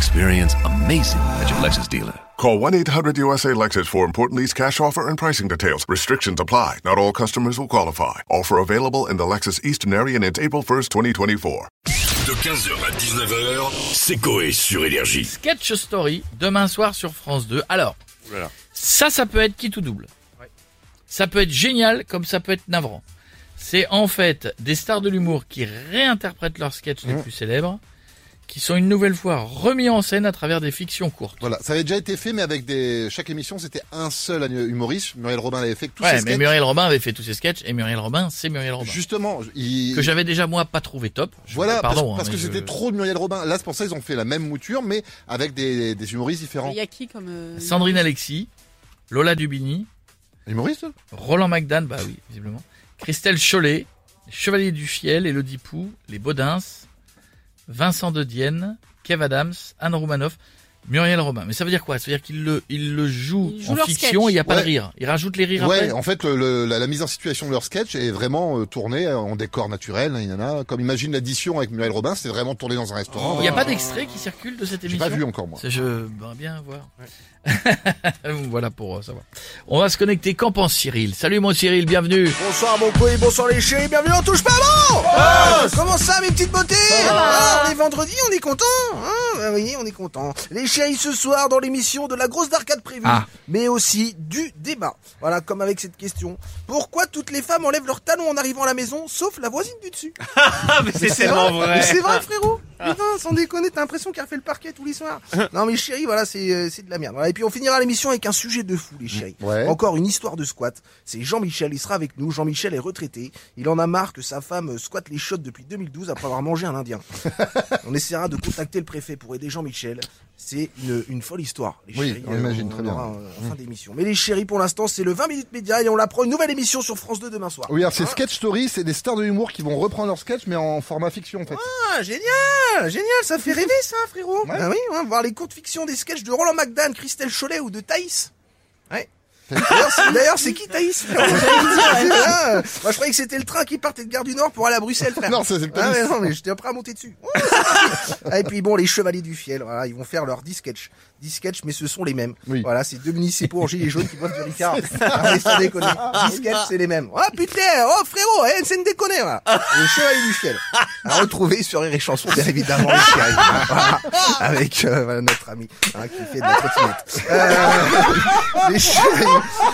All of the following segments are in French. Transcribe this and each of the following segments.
Experience amazing at your Lexus dealer. Call 1-800-USA-LEXUS for important lease cash offer and pricing details. Restrictions apply. Not all customers will qualify. Offer available in the Lexus Eastern area and it's April 1st, 2024. De 15h à 19h, c'est Coé sur Énergie. Sketch Story, demain soir sur France 2. Alors, ça, ça peut être qui tout double? Ça peut être génial comme ça peut être navrant. C'est en fait des stars de l'humour qui réinterprètent leurs sketchs les plus célèbres, qui sont une nouvelle fois remis en scène à travers des fictions courtes. Voilà, ça avait déjà été fait, mais avec des chaque émission, c'était un seul humoriste. Muriel Robin l'avait fait tous ses Ouais, mais sketchs. Muriel Robin avait fait tous ses sketchs et Muriel Robin, c'est Muriel Robin. Justement, il... Que j'avais déjà moi pas trouvé top. Je- voilà, pardon. parce, parce hein, que mais c'était trop de Muriel Robin. Là, c'est pour ça qu'ils ont fait la même mouture, mais avec des, des humoristes différents. Il y a qui comme. euh, Sandrine Alexis, Lola Dubini, Humoriste Roland McDan, bah oui, visiblement. Christelle Chollet, les Chevaliers du Fiel, Elodie Pou, les Baudins, Vincent de Dienne, Kev Adams, Anne Roumanoff, Muriel Robin. Mais ça veut dire quoi? Ça veut dire qu'il le, il le joue en fiction sketch. et il n'y a pas Ouais. de rire. Il rajoute les rires Ouais, après en fait, le, le- la, la mise en situation de leur sketch est vraiment euh, tournée en décor naturel. Il y en a, comme imagine l'addition avec Muriel Robin, c'est vraiment tourné dans un restaurant. Il n'y a pas d'extrait qui circule de cette J'ai émission pas vu encore moi. Ça, Je voudrais bien voir. voilà pour euh, savoir. On va se connecter. Qu'en pense Cyril? Salut mon Cyril, bienvenue. Bonsoir mon couille, bonsoir les chéris, bienvenue on touche pas bon Comment ça mes petites beautés? Ah, On est vendredi, on est content hein Ah Oui, on est content. Les chéris ce soir dans l'émission de la grosse d'arcade prévue, Ah. mais aussi du débat. Voilà, comme avec cette question. Pourquoi toutes les femmes enlèvent leurs talons en arrivant à la maison, sauf la voisine du dessus mais c'est tellement Mais vrai. C'est vrai frérot Putain, sans déconner, t'as l'impression qu'elle fait le parquet tous les soirs. Non mais chérie, voilà, c'est euh, c'est de la merde. Voilà, et puis on finira l'émission avec un sujet de fou, les chéris. Ouais. Encore une histoire de squat. C'est Jean-Michel, il sera avec nous. Jean-Michel est retraité. Il en a marre que sa femme squatte les shots depuis 2012 après avoir mangé un indien. on essaiera de contacter le préfet pour aider Jean-Michel. C'est une, une folle histoire. Les Oui, chéris, on imagine très bien. euh, en fin d'émission. Mais les chéris, pour l'instant, c'est le 20 minutes média et on l'apprend une nouvelle émission sur France 2 demain soir. Oui, alors c'est Hein Sketch Story, c'est des stars de humour qui vont reprendre leur sketch, mais en format fiction en fait. Ah, génial, génial, ça fait rêver ça, frérot. Ah oui, voir les courtes fictions des sketchs de Roland McDan, Christelle Chollet ou de Thaïs. Ouais. D'ailleurs, c'est- qui Thaïs. Moi, je croyais que c'était le train qui partait de Gare du Nord pour aller à Bruxelles, frère. Non, ça, c'est le Ah, mais non, mais j'étais prêt à monter dessus. et puis bon, les Chevaliers du Fiel, voilà, ils vont faire leurs 10 sketchs. 10 sketchs, mais ce sont les mêmes. Oui. Voilà, c'est deux municipaux en gilet jaune qui boivent du Ricard. Ah, mais sans déconner. 10 sketchs, c'est les mêmes. Oh putain, oh frérot, eh, c'est une déconner, voilà. Les Chevaliers du Fiel. À retrouver sur Rire et Chanson, bien évidemment, les chéris. Voilà. Avec euh, voilà, notre ami hein, qui fait de la trottinette. Euh, les chéris,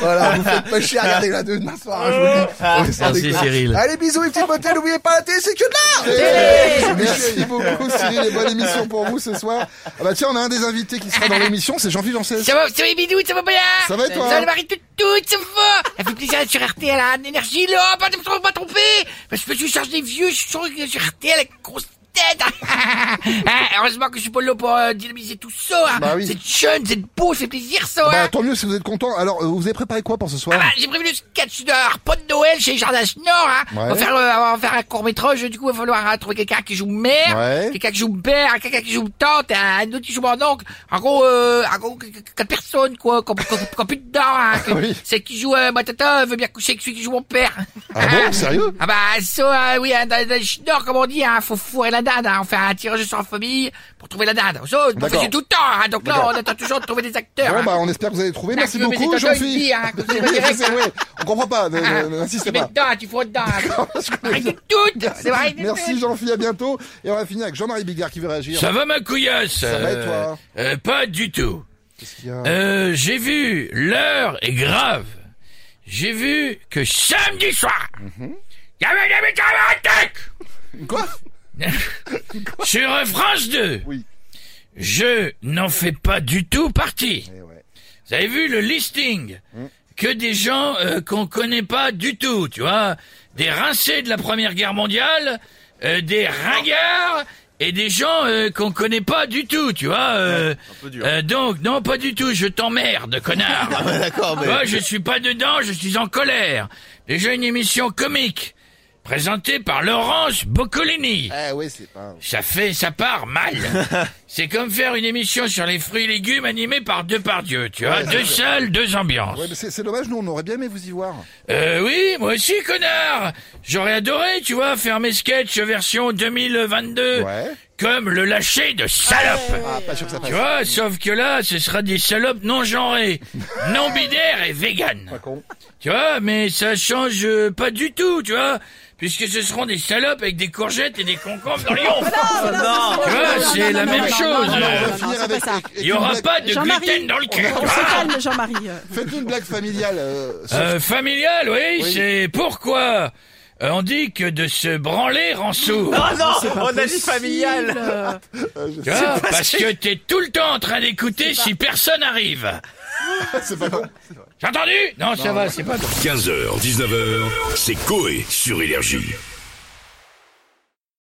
voilà, vous faites pas chier à regarder la deux demain soir, hein, je vous le dis. Ouais, sans Merci. Cyril. Allez, bisous les petites beautés, n'oubliez pas la télé, c'est que de l'art Merci beaucoup Bonne émission pour vous ce soir. Ah bah tiens, on a un des invités qui sera dans l'émission, c'est Jean-Philippe Janssen. Ça va, ça va, bidou, ça va bien Ça va et toi Ça va, Marie, tout, tout, ça va Ça fait plaisir sur RTL, à l'énergie, là, pas de me pas tromper Parce que je suis chargé des vieux, je suis sur, sur RTL avec grosse tête Hein, Heureusement que je suis pas là pour euh, dynamiser tout ça hein. Bah oui. C'est jeune, c'est beau, c'est plaisir ça Bah hein. tant mieux si vous êtes content. Alors, euh, vous avez préparé quoi pour ce soir? Ah bah, j'ai prévu le sketch de Harpon de Noël chez Jardin Nord. Hein. Ouais. On, va faire, euh, on va faire un court métrage. Du coup, il va falloir euh, trouver quelqu'un qui joue mère, Ouais. quelqu'un qui joue père, quelqu'un qui joue tante, un autre qui joue mon oncle. En gros, euh, en gros, quatre personnes quoi, qu'on qu'on- qu'on plus dedans. Hein, Oui. Celle qui joue euh, ma tata veut bien coucher avec celui qui joue mon père. Ah bon, sérieux? Ah bah ça, euh, oui, hein, dans, dans le Nord, comme on dit, hein, faut fourrer la dinde. Hein, on fait un tirage sur la famille pour trouver la dinde. On fait tout le temps. Hein, donc là, on attend toujours de trouver des acteurs. Bon hein. bah on espère que vous allez trouver. Ah, Merci beaucoup Jean-Philippe. hein. On comprend pas, n'insistez Tu mets pas. dedans, tu fous dedans. Merci Jean-Philippe, à bientôt. Et on va finir avec Jean-Marie Bigard qui veut réagir. Ça va ma couillasse Ça va et Euh, toi euh, Pas du tout. Qu'est-ce qu'il y a? Euh, j'ai vu, l'heure est grave. J'ai vu que samedi soir, il y avait des médecins à la tête. Quoi? Sur France 2. Oui. Je n'en fais pas du tout partie. Eh ouais. Vous avez vu le listing Que des gens euh, qu'on connaît pas du tout, tu vois Des rincés de la Première Guerre mondiale, euh, des ringards et des gens euh, qu'on connaît pas du tout, tu vois euh, euh, Donc, non, pas du tout, je t'emmerde, connard D'accord, mais. Moi, je suis pas dedans, je suis en colère. Déjà une émission comique. Présenté par Laurence Boccolini. Ah c'est pas... Ça fait, ça part mal. C'est comme faire une émission sur les fruits et légumes animée par deux par Dieu, tu vois. Deux salles, deux ambiances. Ouais, mais c'est c'est dommage, nous, on aurait bien aimé vous y voir. Euh, oui, moi aussi, connard J'aurais adoré, tu vois, faire mes sketchs version 2022. Ouais. Comme le lâcher de salope. Ah, pas sûr que ça passe. Tu vois, sauf que là, ce sera des salopes non genrées, non binaires et véganes. Pas con. Tu vois, mais ça change euh, pas du tout, tu vois, puisque ce seront des salopes avec des courgettes et des concombres dans les ongles. Tu vois, c'est la même chose. Non, avec Il y aura une pas blague- de Jean-Marie, gluten dans le cul. On se calme, Jean-Marie. euh. Faites-nous une blague familiale. euh, Euh, familial, oui, c'est pourquoi euh, on dit que de se branler rend sourd. Oh non, C'est pas on a dit familial. euh. Tu vois, parce que t'es tout le temps en train d'écouter si personne arrive. c'est pas con. J'ai entendu? Non, ça va, c'est pas 15h, 19h, c'est Coé sur Énergie.